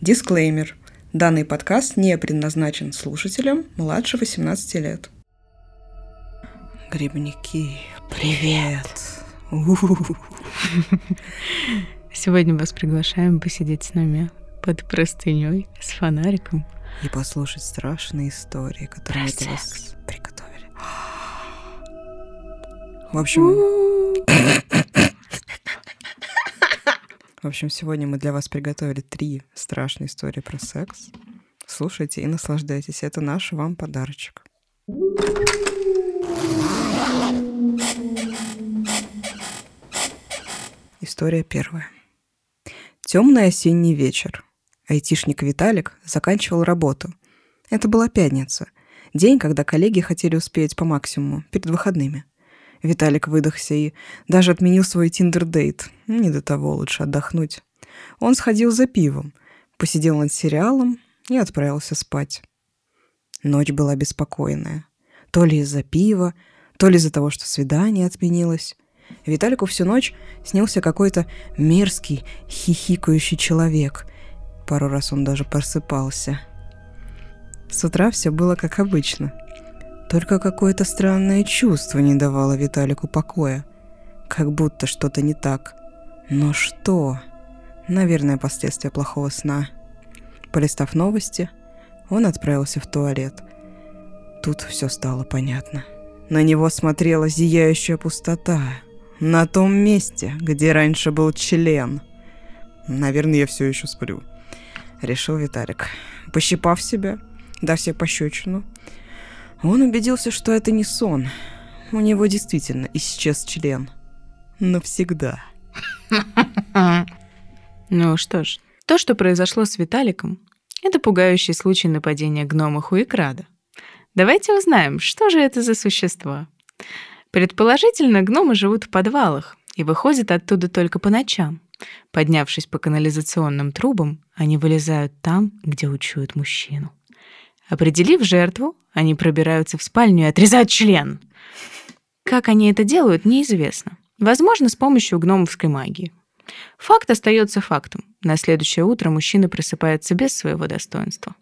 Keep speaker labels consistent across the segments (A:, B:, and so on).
A: Дисклеймер. Данный подкаст не предназначен слушателям младше 18 лет. Грибники, привет!
B: Сегодня вас приглашаем посидеть с нами под простыней с фонариком.
A: И послушать страшные истории, которые мы для вас приготовили. В общем... В общем, сегодня мы для вас приготовили три страшные истории про секс. Слушайте и наслаждайтесь. Это наш вам подарочек. История первая. Темный осенний вечер. Айтишник Виталик заканчивал работу. Это была пятница. День, когда коллеги хотели успеть по максимуму, перед выходными. Виталик выдохся и даже отменил свой тиндер-дейт. Не до того, лучше отдохнуть. Он сходил за пивом, посидел над сериалом и отправился спать. Ночь была беспокойная. То ли из-за пива, то ли из-за того, что свидание отменилось. Виталику всю ночь снился какой-то мерзкий, хихикающий человек. Пару раз он даже просыпался. С утра все было как обычно — только какое-то странное чувство не давало Виталику покоя. Как будто что-то не так. Но что? Наверное, последствия плохого сна. Полистав новости, он отправился в туалет. Тут все стало понятно. На него смотрела зияющая пустота. На том месте, где раньше был член. Наверное, я все еще сплю. Решил Виталик. Пощипав себя, дав себе пощечину, он убедился, что это не сон. У него действительно исчез член. Навсегда.
B: Ну что ж, то, что произошло с Виталиком, это пугающий случай нападения гнома Хуикрада. Давайте узнаем, что же это за существо. Предположительно, гномы живут в подвалах и выходят оттуда только по ночам. Поднявшись по канализационным трубам, они вылезают там, где учуют мужчину. Определив жертву, они пробираются в спальню и отрезают член. Как они это делают, неизвестно. Возможно, с помощью гномовской магии. Факт остается фактом. На следующее утро мужчина просыпается без своего достоинства.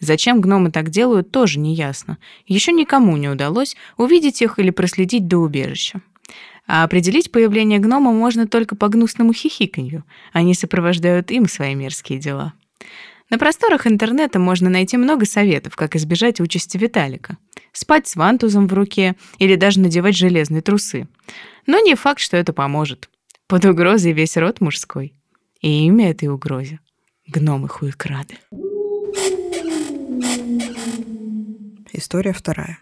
B: Зачем гномы так делают, тоже не ясно. Еще никому не удалось увидеть их или проследить до убежища. А определить появление гнома можно только по гнусному хихиканью. Они сопровождают им свои мерзкие дела. На просторах интернета можно найти много советов, как избежать участи Виталика. Спать с вантузом в руке или даже надевать железные трусы. Но не факт, что это поможет. Под угрозой весь род мужской. И имя этой угрозе — гномы хуекрады.
A: История вторая.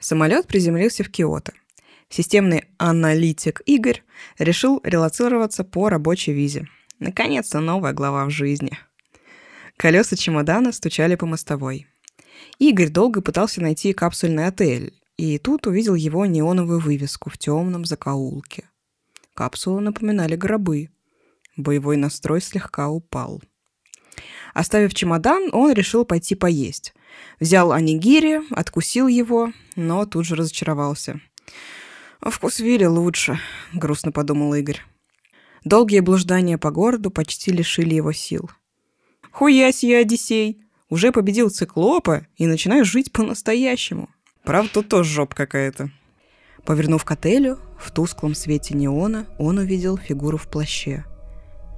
A: Самолет приземлился в Киото. Системный аналитик Игорь решил релацироваться по рабочей визе. Наконец-то новая глава в жизни — Колеса чемодана стучали по мостовой. Игорь долго пытался найти капсульный отель, и тут увидел его неоновую вывеску в темном закоулке. Капсулы напоминали гробы. Боевой настрой слегка упал. Оставив чемодан, он решил пойти поесть. Взял анигири, откусил его, но тут же разочаровался. «Вкус Вилли лучше», — грустно подумал Игорь. Долгие блуждания по городу почти лишили его сил. Хуясь я, Одиссей! Уже победил циклопа и начинаю жить по-настоящему. Правда, тут тоже жоп какая-то. Повернув к отелю, в тусклом свете неона он увидел фигуру в плаще.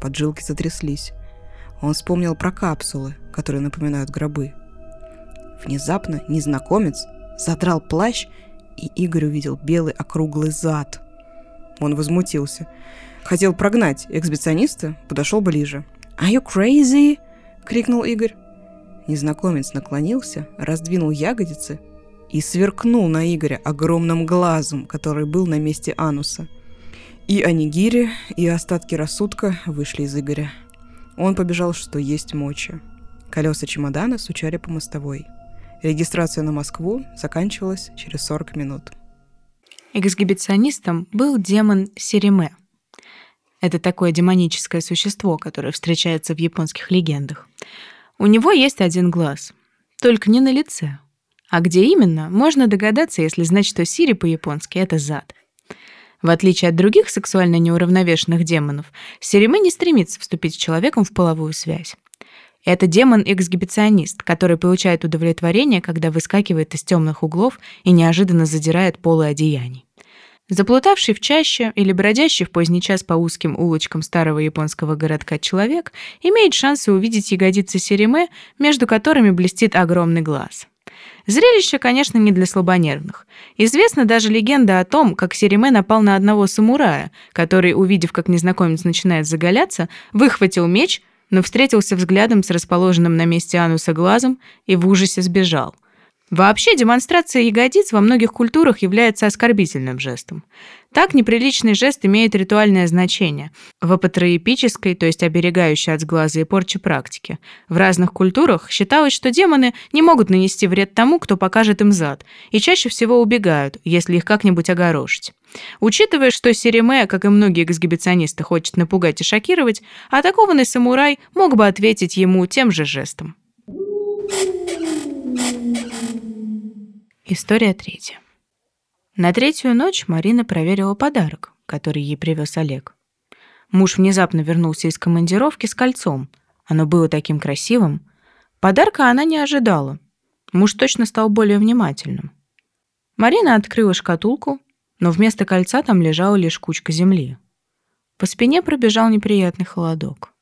A: Поджилки затряслись. Он вспомнил про капсулы, которые напоминают гробы. Внезапно незнакомец задрал плащ, и Игорь увидел белый округлый зад. Он возмутился. Хотел прогнать эксбициониста, подошел ближе. «Are you crazy?» — крикнул Игорь. Незнакомец наклонился, раздвинул ягодицы и сверкнул на Игоря огромным глазом, который был на месте ануса. И анигири, и остатки рассудка вышли из Игоря. Он побежал, что есть мочи. Колеса чемодана стучали по мостовой. Регистрация на Москву заканчивалась через 40 минут.
B: Эксгибиционистом был демон Сериме. Это такое демоническое существо, которое встречается в японских легендах. У него есть один глаз, только не на лице. А где именно, можно догадаться, если знать, что Сири по-японски — это зад. В отличие от других сексуально неуравновешенных демонов, Сириме не стремится вступить с человеком в половую связь. Это демон-эксгибиционист, который получает удовлетворение, когда выскакивает из темных углов и неожиданно задирает полы одеяний. Заплутавший в чаще или бродящий в поздний час по узким улочкам старого японского городка человек имеет шансы увидеть ягодицы Сериме, между которыми блестит огромный глаз. Зрелище, конечно, не для слабонервных. Известна даже легенда о том, как Сериме напал на одного самурая, который, увидев, как незнакомец начинает заголяться, выхватил меч, но встретился взглядом с расположенным на месте ануса глазом и в ужасе сбежал – Вообще демонстрация ягодиц во многих культурах является оскорбительным жестом. Так неприличный жест имеет ритуальное значение. В апотроепической, то есть оберегающей от сглаза и порчи практике. В разных культурах считалось, что демоны не могут нанести вред тому, кто покажет им зад, и чаще всего убегают, если их как-нибудь огорошить. Учитывая, что Сереме, как и многие эксгибиционисты, хочет напугать и шокировать, атакованный самурай мог бы ответить ему тем же жестом. История третья. На третью ночь Марина проверила подарок, который ей привез Олег. Муж внезапно вернулся из командировки с кольцом. Оно было таким красивым. Подарка она не ожидала. Муж точно стал более внимательным. Марина открыла шкатулку, но вместо кольца там лежала лишь кучка земли. По спине пробежал неприятный холодок.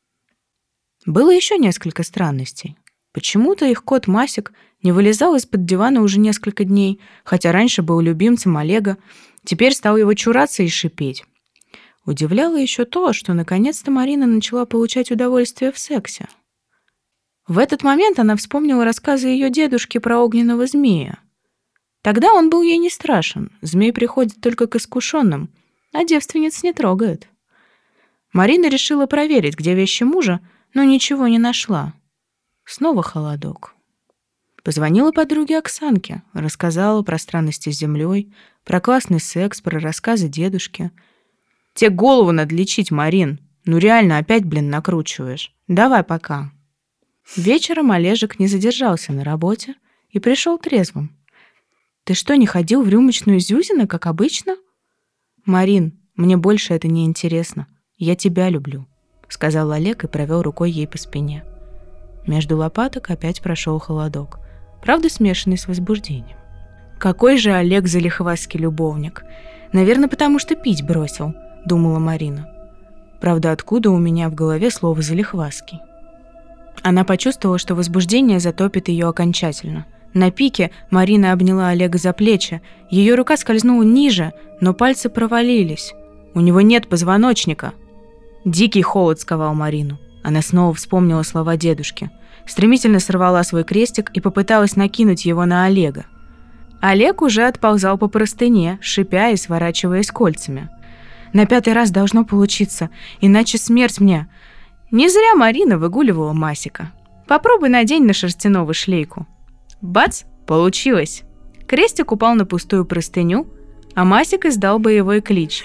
B: Было еще несколько странностей. Почему-то их кот Масик не вылезал из-под дивана уже несколько дней, хотя раньше был любимцем Олега, теперь стал его чураться и шипеть. Удивляло еще то, что наконец-то Марина начала получать удовольствие в сексе. В этот момент она вспомнила рассказы ее дедушки про огненного змея. Тогда он был ей не страшен, змей приходит только к искушенным, а девственниц не трогает. Марина решила проверить, где вещи мужа, но ничего не нашла. Снова холодок. Позвонила подруге Оксанке, рассказала про странности с землей, про классный секс, про рассказы дедушки. Те голову надо лечить, Марин. Ну реально, опять, блин, накручиваешь. Давай пока. Вечером Олежек не задержался на работе и пришел трезвым. Ты что, не ходил в рюмочную Зюзина, как обычно? Марин, мне больше это не интересно. Я тебя люблю, сказал Олег и провел рукой ей по спине. Между лопаток опять прошел холодок, правда смешанный с возбуждением. Какой же Олег залихвастский любовник. Наверное, потому что пить бросил, думала Марина. Правда, откуда у меня в голове слово залихвастский? Она почувствовала, что возбуждение затопит ее окончательно. На пике Марина обняла Олега за плечи. Ее рука скользнула ниже, но пальцы провалились. У него нет позвоночника. Дикий холод сковал Марину. Она снова вспомнила слова дедушки стремительно сорвала свой крестик и попыталась накинуть его на Олега. Олег уже отползал по простыне, шипя и сворачиваясь кольцами. «На пятый раз должно получиться, иначе смерть мне!» Не зря Марина выгуливала Масика. «Попробуй надень на шерстяного шлейку». Бац! Получилось! Крестик упал на пустую простыню, а Масик издал боевой клич.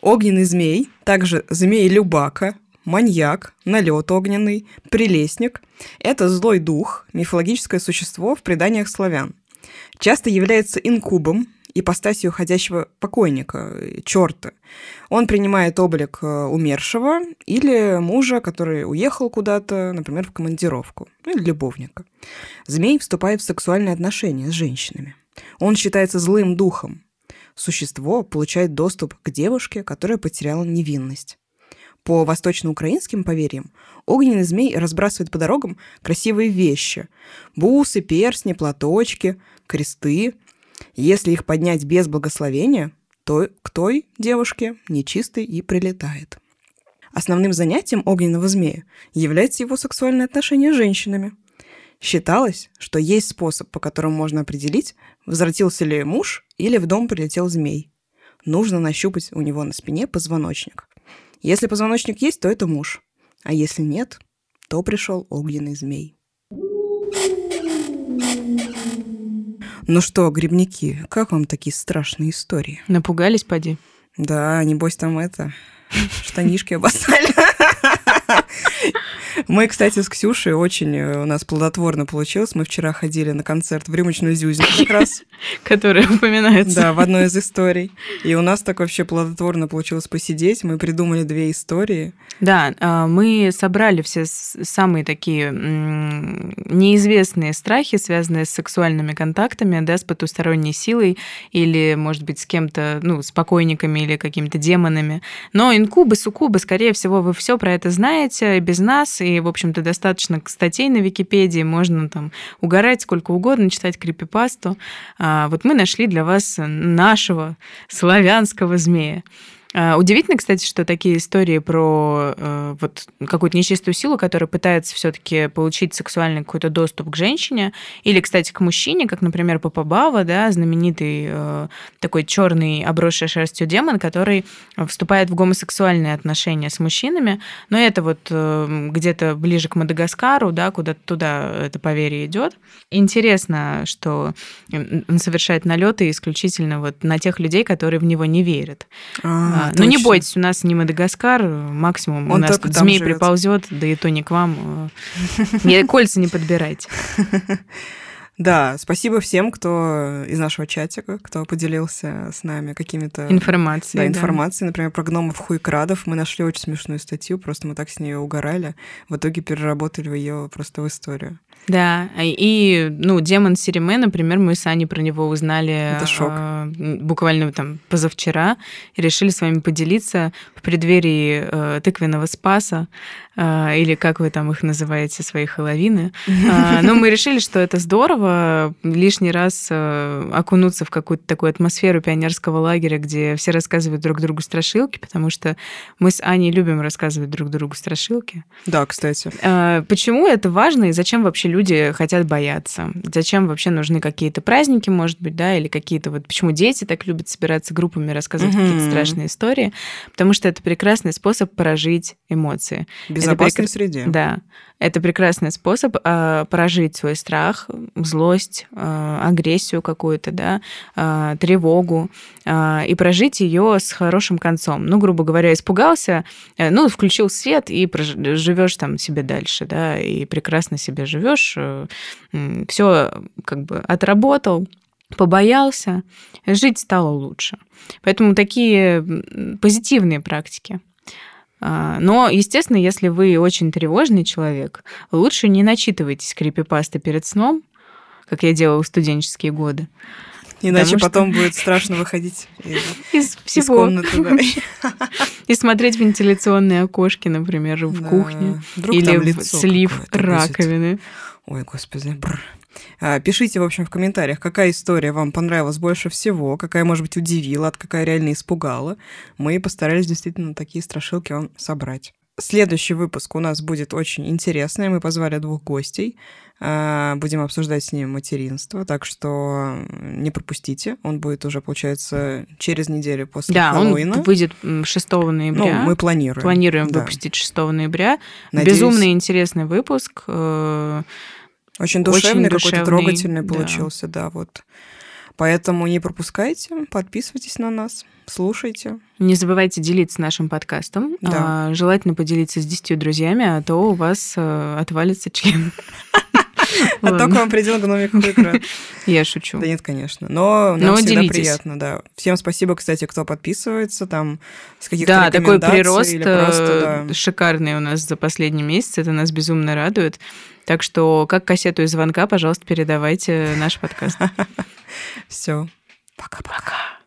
A: Огненный змей, также змей-любака, маньяк, налет огненный, прелестник – это злой дух, мифологическое существо в преданиях славян. Часто является инкубом, ипостасью ходящего покойника, черта. Он принимает облик э, умершего или мужа, который уехал куда-то, например, в командировку, или любовника. Змей вступает в сексуальные отношения с женщинами. Он считается злым духом. Существо получает доступ к девушке, которая потеряла невинность. По восточноукраинским поверьям, огненный змей разбрасывает по дорогам красивые вещи. Бусы, перстни, платочки, кресты. Если их поднять без благословения, то к той девушке нечистый и прилетает. Основным занятием огненного змея является его сексуальное отношение с женщинами. Считалось, что есть способ, по которому можно определить, возвратился ли муж или в дом прилетел змей. Нужно нащупать у него на спине позвоночник. Если позвоночник есть, то это муж. А если нет, то пришел огненный змей. Ну что, грибники, как вам такие страшные истории?
B: Напугались, поди?
A: Да, небось там это, штанишки обоссали. Мы, кстати, с Ксюшей очень э, у нас плодотворно получилось. Мы вчера ходили на концерт в рюмочную Зюзину как раз.
B: Который упоминается.
A: Да, в одной из историй. И у нас так вообще плодотворно получилось посидеть. Мы придумали две истории.
B: Да, а, мы собрали все самые такие неизвестные страхи, связанные с сексуальными контактами, да, с потусторонней силой или, может быть, с кем-то, ну, с покойниками или какими-то демонами. Но инкубы, суккубы, скорее всего, вы все про это знаете без нас, и, в общем-то, достаточно статей на Википедии, можно там угорать сколько угодно, читать крипипасту. А, вот мы нашли для вас нашего славянского змея. А, удивительно, кстати, что такие истории про э, вот какую-то нечистую силу, которая пытается все-таки получить сексуальный какой-то доступ к женщине, или, кстати, к мужчине, как, например, Папа Бава, да, знаменитый э, такой черный обросший шерстью демон, который вступает в гомосексуальные отношения с мужчинами, но это вот э, где-то ближе к Мадагаскару, да, куда туда это поверье идет. Интересно, что он совершает налеты исключительно вот на тех людей, которые в него не верят. А, а, ну не бойтесь, у нас не Мадагаскар, максимум Он у нас тут змей живет. приползет, да и то не к вам. Э, кольца не подбирайте.
A: Да, спасибо всем, кто из нашего чатика, кто поделился с нами какими-то...
B: Информацией.
A: Да, информацией. Да. Например, про гномов хуйкрадов. Мы нашли очень смешную статью, просто мы так с нее угорали. В итоге переработали ее просто в историю.
B: Да, и, ну, демон Сириме, например, мы с Аней про него узнали
A: Это шок.
B: Э, буквально там позавчера и решили с вами поделиться в преддверии э, тыквенного спаса, или как вы там их называете, свои хэллоуины. Э, но мы решили, что это здорово лишний раз э, окунуться в какую-то такую атмосферу пионерского лагеря, где все рассказывают друг другу страшилки, потому что мы с Аней любим рассказывать друг другу страшилки.
A: Да, кстати.
B: Э, почему это важно и зачем вообще люди хотят бояться? Зачем вообще нужны какие-то праздники, может быть, да, или какие-то вот... Почему дети так любят собираться группами, рассказывать mm-hmm. какие-то страшные истории? Потому что это прекрасный способ прожить эмоции.
A: В безопасной прек... среде.
B: Да. Это прекрасный способ э, прожить свой страх, злость, э, агрессию какую-то, да, э, тревогу, э, и прожить ее с хорошим концом. Ну, грубо говоря, испугался, э, ну, включил свет и живешь там себе дальше, да, и прекрасно себе живешь, э, все как бы отработал, побоялся, жить стало лучше. Поэтому такие позитивные практики. А, но, естественно, если вы очень тревожный человек, лучше не начитывайтесь крипипасты перед сном, как я делала в студенческие годы.
A: Иначе что... потом будет страшно выходить из, из, всего. из комнаты. Да.
B: И смотреть вентиляционные окошки, например, в да. кухне. Вдруг или в слив раковины. Будет.
A: Ой, господи, бррр. А, пишите, в общем, в комментариях, какая история вам понравилась больше всего, какая, может быть, удивила, от какая реально испугала. Мы постарались действительно такие страшилки вам собрать. Следующий выпуск у нас будет очень интересный. Мы позвали двух гостей. А, будем обсуждать с ним материнство, так что не пропустите. Он будет уже, получается, через неделю после
B: да,
A: Хэллоуина.
B: он выйдет 6 ноября.
A: Ну, мы планируем.
B: Планируем да. выпустить 6 ноября. Надеюсь... Безумно интересный выпуск.
A: Очень душевный, Очень какой-то трогательный да. получился, да, вот. Поэтому не пропускайте, подписывайтесь на нас, слушайте.
B: Не забывайте делиться нашим подкастом. Да. А, желательно поделиться с десятью друзьями, а то у вас а, отвалится член.
A: А то к вам придет гномик экран.
B: Я шучу.
A: Да нет, конечно. Но нам всегда приятно, да. Всем спасибо, кстати, кто подписывается, там, с каких-то Да,
B: такой прирост э, шикарный у нас за последний месяц. Это нас безумно радует. Так что, как кассету из звонка, пожалуйста, передавайте наш подкаст.
A: Все.
B: Пока-пока.